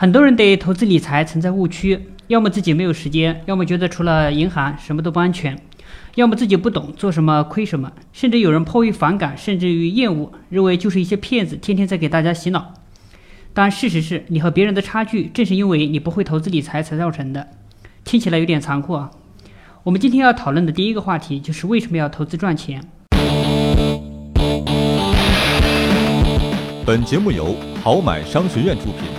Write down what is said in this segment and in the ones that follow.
很多人对投资理财存在误区，要么自己没有时间，要么觉得除了银行什么都不安全，要么自己不懂做什么亏什么，甚至有人迫于反感，甚至于厌恶，认为就是一些骗子天天在给大家洗脑。但事实是你和别人的差距，正是因为你不会投资理财才造成的。听起来有点残酷啊。我们今天要讨论的第一个话题就是为什么要投资赚钱。本节目由好买商学院出品。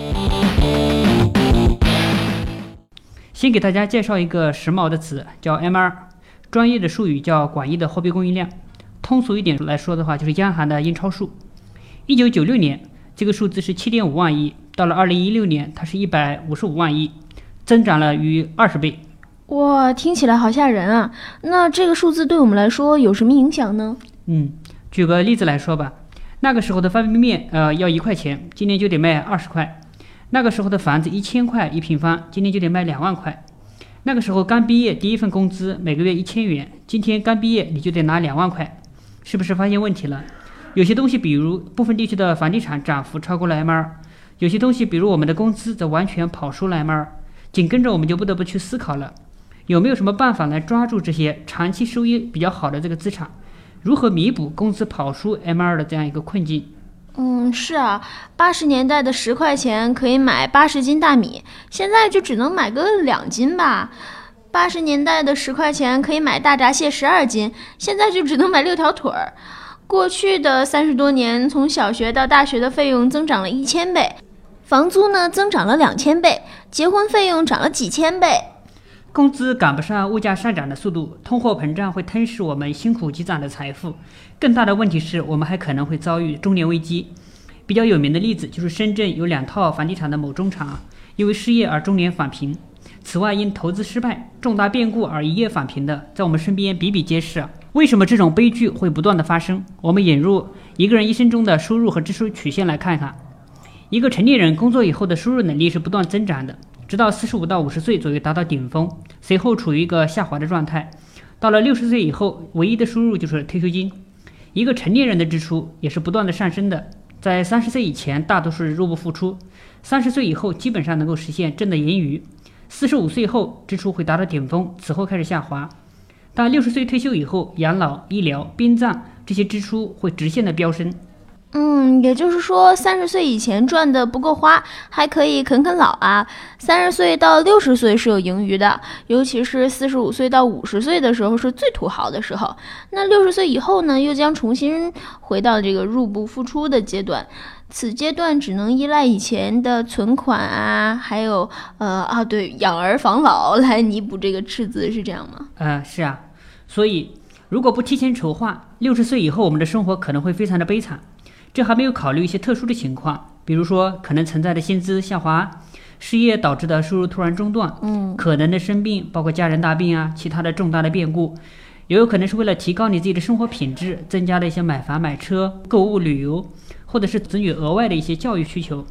先给大家介绍一个时髦的词，叫 MR，专业的术语叫广义的货币供应量。通俗一点来说的话，就是央行的印钞数。一九九六年，这个数字是七点五万亿，到了二零一六年，它是一百五十五万亿，增长了逾二十倍。哇，听起来好吓人啊！那这个数字对我们来说有什么影响呢？嗯，举个例子来说吧，那个时候的方便面，呃，要一块钱，今年就得卖二十块。那个时候的房子一千块一平方，今天就得卖两万块。那个时候刚毕业，第一份工资每个月一千元，今天刚毕业你就得拿两万块，是不是发现问题了？有些东西，比如部分地区的房地产涨幅超过了 MR，有些东西，比如我们的工资则完全跑输了 MR。紧跟着我们就不得不去思考了，有没有什么办法来抓住这些长期收益比较好的这个资产？如何弥补工资跑输 MR 的这样一个困境？嗯，是啊，八十年代的十块钱可以买八十斤大米，现在就只能买个两斤吧。八十年代的十块钱可以买大闸蟹十二斤，现在就只能买六条腿儿。过去的三十多年，从小学到大学的费用增长了一千倍，房租呢增长了两千倍，结婚费用涨了几千倍。工资赶不上物价上涨的速度，通货膨胀会吞噬我们辛苦积攒的财富。更大的问题是我们还可能会遭遇中年危机。比较有名的例子就是深圳有两套房地产的某中产，因为失业而中年返贫。此外，因投资失败、重大变故而一夜返贫的，在我们身边比比皆是。为什么这种悲剧会不断的发生？我们引入一个人一生中的收入和支出曲线来看看。一个成年人工作以后的收入能力是不断增长的。直到四十五到五十岁左右达到顶峰，随后处于一个下滑的状态。到了六十岁以后，唯一的收入就是退休金。一个成年人的支出也是不断的上升的，在三十岁以前大多是入不敷出，三十岁以后基本上能够实现正的盈余。四十五岁后支出会达到顶峰，此后开始下滑。但六十岁退休以后，养老、医疗、殡葬这些支出会直线的飙升。嗯，也就是说，三十岁以前赚的不够花，还可以啃啃老啊。三十岁到六十岁是有盈余的，尤其是四十五岁到五十岁的时候是最土豪的时候。那六十岁以后呢，又将重新回到这个入不敷出的阶段。此阶段只能依赖以前的存款啊，还有呃啊，对，养儿防老来弥补这个赤字，是这样吗？呃，是啊。所以，如果不提前筹划，六十岁以后我们的生活可能会非常的悲惨。这还没有考虑一些特殊的情况，比如说可能存在的薪资下滑、失业导致的收入突然中断，嗯，可能的生病，包括家人大病啊，其他的重大的变故，也有可能是为了提高你自己的生活品质，增加了一些买房、买车、购物、旅游，或者是子女额外的一些教育需求，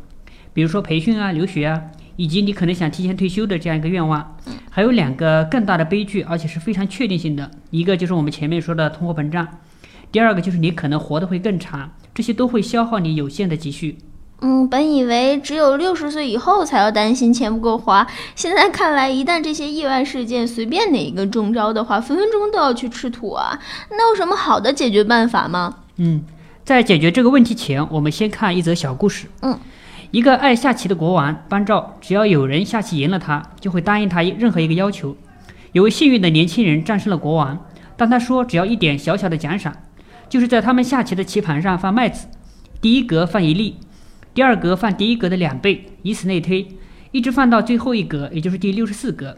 比如说培训啊、留学啊，以及你可能想提前退休的这样一个愿望。还有两个更大的悲剧，而且是非常确定性的，一个就是我们前面说的通货膨胀。第二个就是你可能活得会更长，这些都会消耗你有限的积蓄。嗯，本以为只有六十岁以后才要担心钱不够花，现在看来，一旦这些意外事件随便哪一个中招的话，分分钟都要去吃土啊！那有什么好的解决办法吗？嗯，在解决这个问题前，我们先看一则小故事。嗯，一个爱下棋的国王颁照，只要有人下棋赢了他，就会答应他任何一个要求。有位幸运的年轻人战胜了国王，但他说只要一点小小的奖赏。就是在他们下棋的棋盘上放麦子，第一格放一粒，第二格放第一格的两倍，以此类推，一直放到最后一格，也就是第六十四格。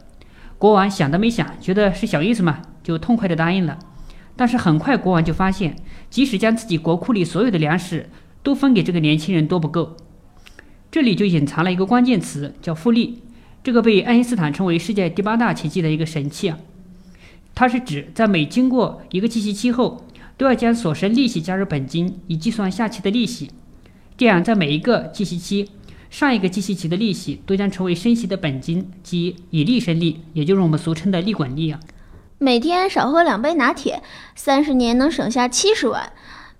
国王想都没想，觉得是小意思嘛，就痛快的答应了。但是很快国王就发现，即使将自己国库里所有的粮食都分给这个年轻人都不够。这里就隐藏了一个关键词，叫复利。这个被爱因斯坦称为世界第八大奇迹的一个神器啊，它是指在每经过一个计息期后。都要将所生利息加入本金，以计算下期的利息。这样，在每一个计息期，上一个计息期的利息都将成为升息的本金，即以利生利，也就是我们俗称的利滚利啊。每天少喝两杯拿铁，三十年能省下七十万。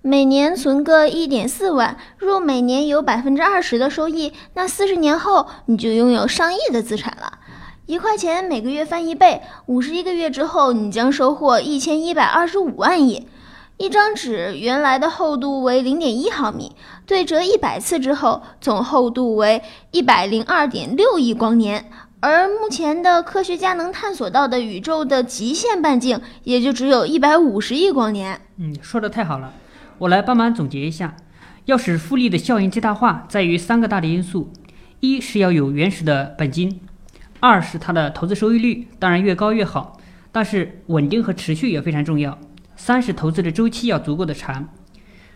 每年存个一点四万，若每年有百分之二十的收益，那四十年后你就拥有上亿的资产了。一块钱每个月翻一倍，五十一个月之后，你将收获一千一百二十五万亿。一张纸原来的厚度为零点一毫米，对折一百次之后，总厚度为一百零二点六亿光年。而目前的科学家能探索到的宇宙的极限半径，也就只有一百五十亿光年。嗯，说的太好了。我来帮忙总结一下，要使复利的效应最大化，在于三个大的因素：一是要有原始的本金；二是它的投资收益率，当然越高越好，但是稳定和持续也非常重要；三是投资的周期要足够的长。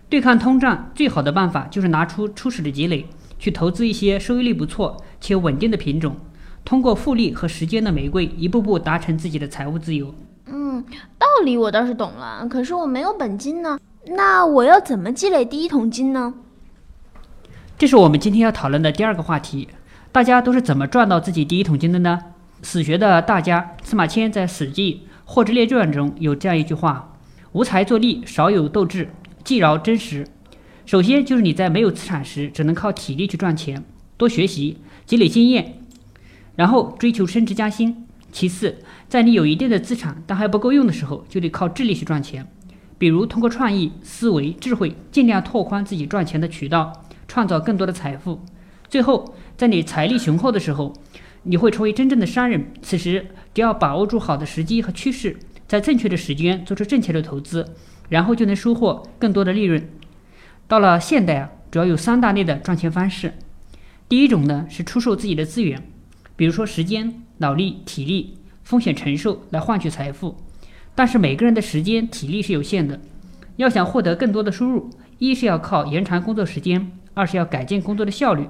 对抗通胀最好的办法就是拿出初始的积累，去投资一些收益率不错且稳定的品种，通过复利和时间的玫瑰，一步步达成自己的财务自由。嗯，道理我倒是懂了，可是我没有本金呢。那我要怎么积累第一桶金呢？这是我们今天要讨论的第二个话题。大家都是怎么赚到自己第一桶金的呢？史学的大家司马迁在《史记·货殖列传》中有这样一句话：“无才作利，少有斗志，既饶真实。”首先就是你在没有资产时，只能靠体力去赚钱，多学习，积累经验，然后追求升职加薪。其次，在你有一定的资产但还不够用的时候，就得靠智力去赚钱。比如通过创意思维、智慧，尽量拓宽自己赚钱的渠道，创造更多的财富。最后，在你财力雄厚的时候，你会成为真正的商人。此时，只要把握住好的时机和趋势，在正确的时间做出正确的投资，然后就能收获更多的利润。到了现代啊，主要有三大类的赚钱方式。第一种呢是出售自己的资源，比如说时间、脑力、体力、风险承受来换取财富。但是每个人的时间体力是有限的，要想获得更多的收入，一是要靠延长工作时间，二是要改进工作的效率。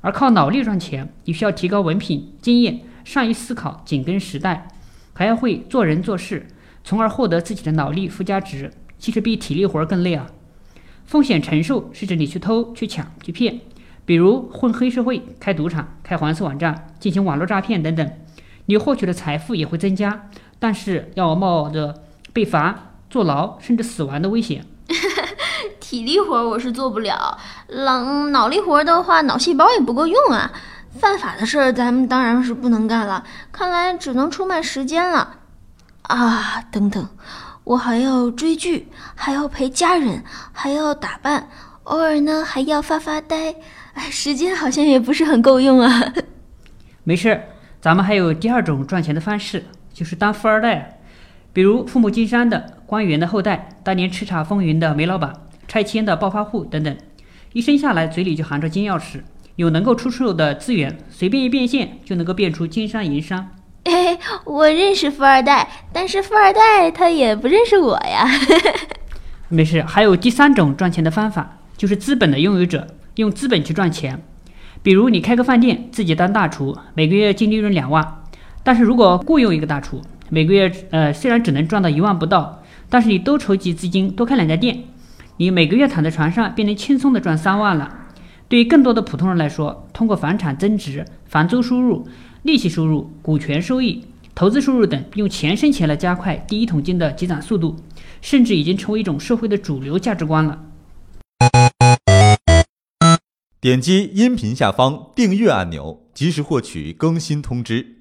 而靠脑力赚钱，你需要提高文凭、经验，善于思考，紧跟时代，还要会做人做事，从而获得自己的脑力附加值。其实比体力活更累啊！风险承受是指你去偷、去抢、去骗，比如混黑社会、开赌场、开黄色网站、进行网络诈骗等等，你获取的财富也会增加。但是要冒着被罚、坐牢甚至死亡的危险。体力活我是做不了，脑脑力活的话，脑细胞也不够用啊。犯法的事儿咱们当然是不能干了，看来只能出卖时间了。啊，等等，我还要追剧，还要陪家人，还要打扮，偶尔呢还要发发呆。哎，时间好像也不是很够用啊。没事，咱们还有第二种赚钱的方式。就是当富二代，比如父母经商的官员的后代，当年叱咤风云的煤老板、拆迁的暴发户等等，一生下来嘴里就含着金钥匙，有能够出售的资源，随便一变现就能够变出金山银山。哎，我认识富二代，但是富二代他也不认识我呀。没事，还有第三种赚钱的方法，就是资本的拥有者用资本去赚钱，比如你开个饭店，自己当大厨，每个月净利润两万。但是如果雇佣一个大厨，每个月呃虽然只能赚到一万不到，但是你多筹集资金，多开两家店，你每个月躺在床上便能轻松的赚三万了。对于更多的普通人来说，通过房产增值、房租收入、利息收入、股权收益、投资收入等，用钱生钱来加快第一桶金的积攒速度，甚至已经成为一种社会的主流价值观了。点击音频下方订阅按钮，及时获取更新通知。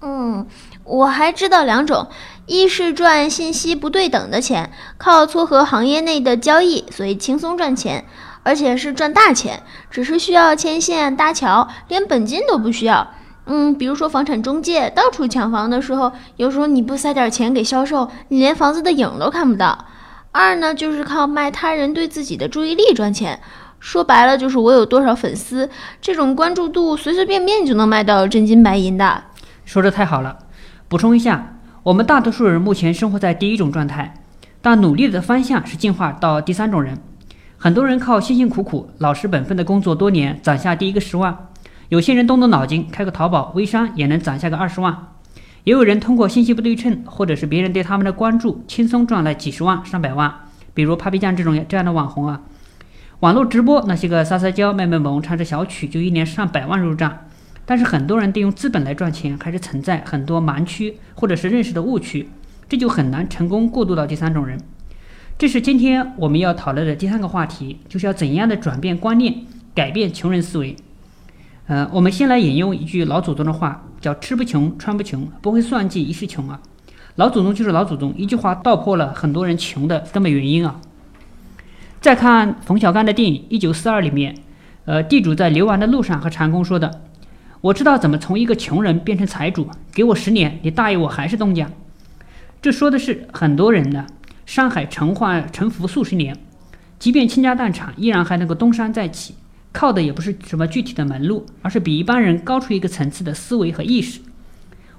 嗯，我还知道两种，一是赚信息不对等的钱，靠撮合行业内的交易，所以轻松赚钱，而且是赚大钱，只是需要牵线搭桥，连本金都不需要。嗯，比如说房产中介到处抢房的时候，有时候你不塞点钱给销售，你连房子的影都看不到。二呢，就是靠卖他人对自己的注意力赚钱，说白了就是我有多少粉丝，这种关注度随随便便就能卖到真金白银的。说的太好了，补充一下，我们大多数人目前生活在第一种状态，但努力的方向是进化到第三种人。很多人靠辛辛苦苦、老实本分的工作多年，攒下第一个十万；有些人动动脑筋，开个淘宝微商也能攒下个二十万；也有人通过信息不对称，或者是别人对他们的关注，轻松赚了几十万、上百万。比如 Papi 酱这种这样的网红啊，网络直播那些个撒撒娇、卖卖萌、唱着小曲，就一年上百万入账。但是很多人利用资本来赚钱，还是存在很多盲区或者是认识的误区，这就很难成功过渡到第三种人。这是今天我们要讨论的第三个话题，就是要怎样的转变观念，改变穷人思维。呃，我们先来引用一句老祖宗的话，叫“吃不穷，穿不穷，不会算计一世穷”啊。老祖宗就是老祖宗，一句话道破了很多人穷的根本原因啊。再看冯小刚的电影《一九四二》里面，呃，地主在流亡的路上和长工说的：“我知道怎么从一个穷人变成财主，给我十年，你大爷我还是东家。”这说的是很多人的。山海沉化沉浮数十年，即便倾家荡产，依然还能够东山再起，靠的也不是什么具体的门路，而是比一般人高出一个层次的思维和意识。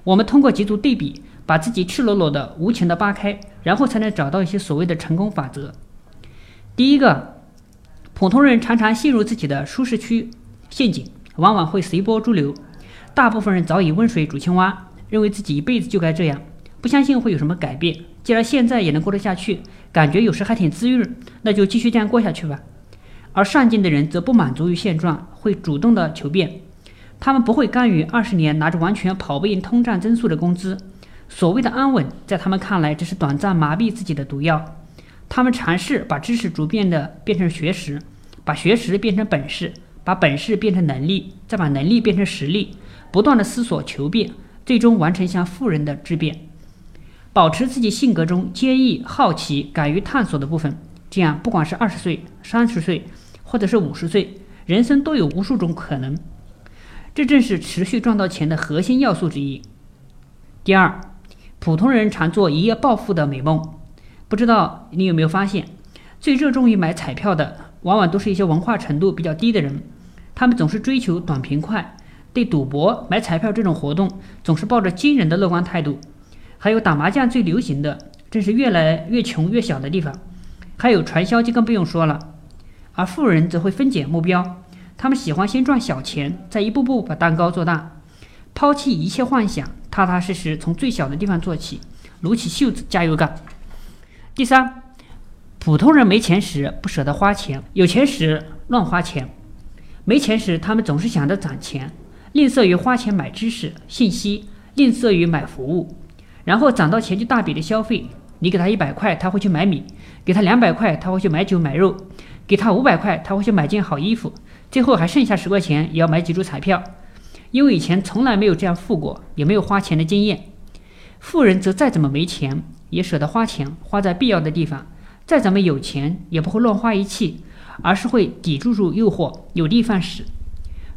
我们通过几组对比，把自己赤裸裸的、无情的扒开，然后才能找到一些所谓的成功法则。第一个，普通人常常陷入自己的舒适区陷阱，往往会随波逐流。大部分人早已温水煮青蛙，认为自己一辈子就该这样，不相信会有什么改变。既然现在也能过得下去，感觉有时还挺滋润，那就继续这样过下去吧。而上进的人则不满足于现状，会主动的求变。他们不会甘于二十年拿着完全跑不赢通胀增速的工资。所谓的安稳，在他们看来只是短暂麻痹自己的毒药。他们尝试把知识逐渐的变成学识，把学识变成本事，把本事变成能力，再把能力变成实力，不断的思索求变，最终完成向富人的质变。保持自己性格中坚毅、好奇、敢于探索的部分，这样不管是二十岁、三十岁，或者是五十岁，人生都有无数种可能。这正是持续赚到钱的核心要素之一。第二，普通人常做一夜暴富的美梦，不知道你有没有发现，最热衷于买彩票的，往往都是一些文化程度比较低的人，他们总是追求短平快，对赌博、买彩票这种活动，总是抱着惊人的乐观态度。还有打麻将最流行的，正是越来越穷越小的地方。还有传销就更不用说了。而富人则会分解目标，他们喜欢先赚小钱，再一步步把蛋糕做大，抛弃一切幻想，踏踏实实从最小的地方做起，撸起袖子加油干。第三，普通人没钱时不舍得花钱，有钱时乱花钱。没钱时，他们总是想着攒钱，吝啬于花钱买知识、信息，吝啬于买服务。然后攒到钱就大笔的消费，你给他一百块，他会去买米；给他两百块，他会去买酒买肉；给他五百块，他会去买件好衣服。最后还剩下十块钱，也要买几注彩票。因为以前从来没有这样富过，也没有花钱的经验。富人则再怎么没钱，也舍得花钱，花在必要的地方；再怎么有钱，也不会乱花一气，而是会抵住住诱惑，有的放矢。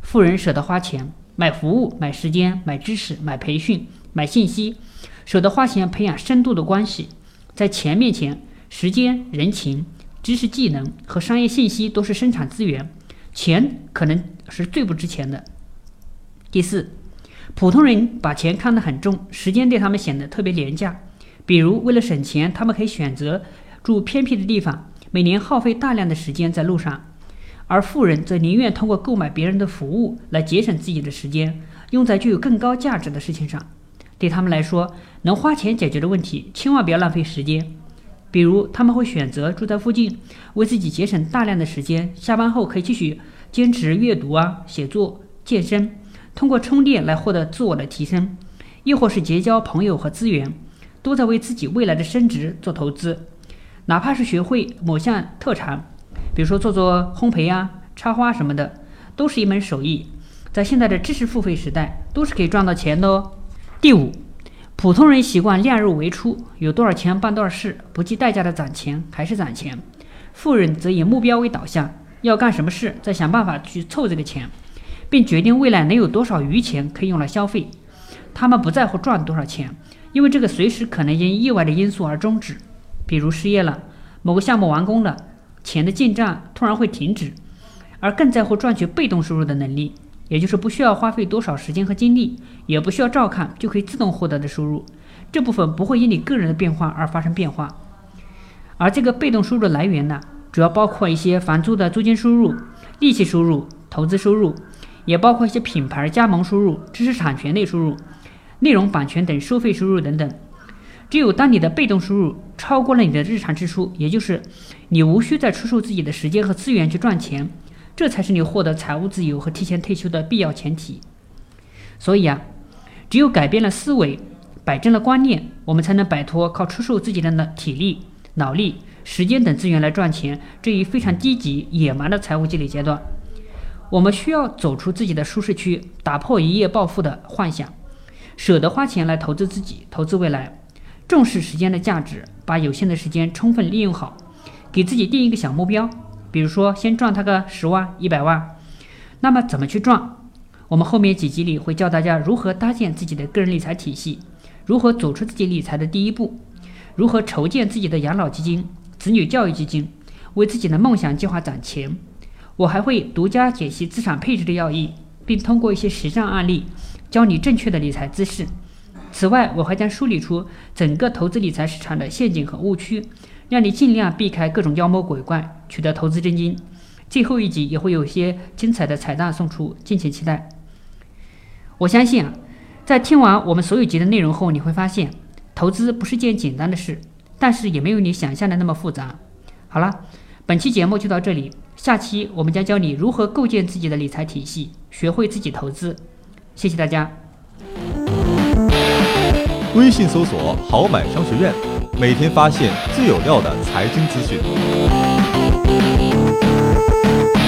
富人舍得花钱，买服务、买时间、买知识、买培训、买信息。舍得花钱培养深度的关系，在钱面前，时间、人情、知识、技能和商业信息都是生产资源，钱可能是最不值钱的。第四，普通人把钱看得很重，时间对他们显得特别廉价。比如，为了省钱，他们可以选择住偏僻的地方，每年耗费大量的时间在路上；而富人则宁愿通过购买别人的服务来节省自己的时间，用在具有更高价值的事情上。对他们来说，能花钱解决的问题，千万不要浪费时间。比如，他们会选择住在附近，为自己节省大量的时间。下班后可以继续坚持阅读啊、写作、健身，通过充电来获得自我的提升，亦或是结交朋友和资源，都在为自己未来的升值做投资。哪怕是学会某项特长，比如说做做烘焙啊、插花什么的，都是一门手艺。在现在的知识付费时代，都是可以赚到钱的哦。第五，普通人习惯量入为出，有多少钱办多少事，不计代价的攒钱还是攒钱；富人则以目标为导向，要干什么事，再想办法去凑这个钱，并决定未来能有多少余钱可以用来消费。他们不在乎赚多少钱，因为这个随时可能因意外的因素而终止，比如失业了，某个项目完工了，钱的进账突然会停止，而更在乎赚取被动收入的能力。也就是不需要花费多少时间和精力，也不需要照看就可以自动获得的收入，这部分不会因你个人的变化而发生变化。而这个被动收入来源呢，主要包括一些房租的租金收入、利息收入、投资收入，也包括一些品牌加盟收入、知识产权类收入、内容版权等收费收入等等。只有当你的被动收入超过了你的日常支出，也就是你无需再出售自己的时间和资源去赚钱。这才是你获得财务自由和提前退休的必要前提。所以啊，只有改变了思维，摆正了观念，我们才能摆脱靠出售自己的体力、脑力、时间等资源来赚钱这一非常低级、野蛮的财务积累阶段。我们需要走出自己的舒适区，打破一夜暴富的幻想，舍得花钱来投资自己、投资未来，重视时间的价值，把有限的时间充分利用好，给自己定一个小目标，比如说先赚他个十万、一百万。那么怎么去赚？我们后面几集里会教大家如何搭建自己的个人理财体系，如何走出自己理财的第一步，如何筹建自己的养老基金、子女教育基金，为自己的梦想计划攒钱。我还会独家解析资产配置的要义，并通过一些实战案例，教你正确的理财姿势。此外，我还将梳理出整个投资理财市场的陷阱和误区，让你尽量避开各种妖魔鬼怪，取得投资真金。最后一集也会有些精彩的彩蛋送出，敬请期待。我相信啊，在听完我们所有集的内容后，你会发现，投资不是件简单的事，但是也没有你想象的那么复杂。好了，本期节目就到这里。下期我们将教你如何构建自己的理财体系，学会自己投资。谢谢大家。微信搜索“好买商学院”，每天发现最有料的财经资讯。Thank you.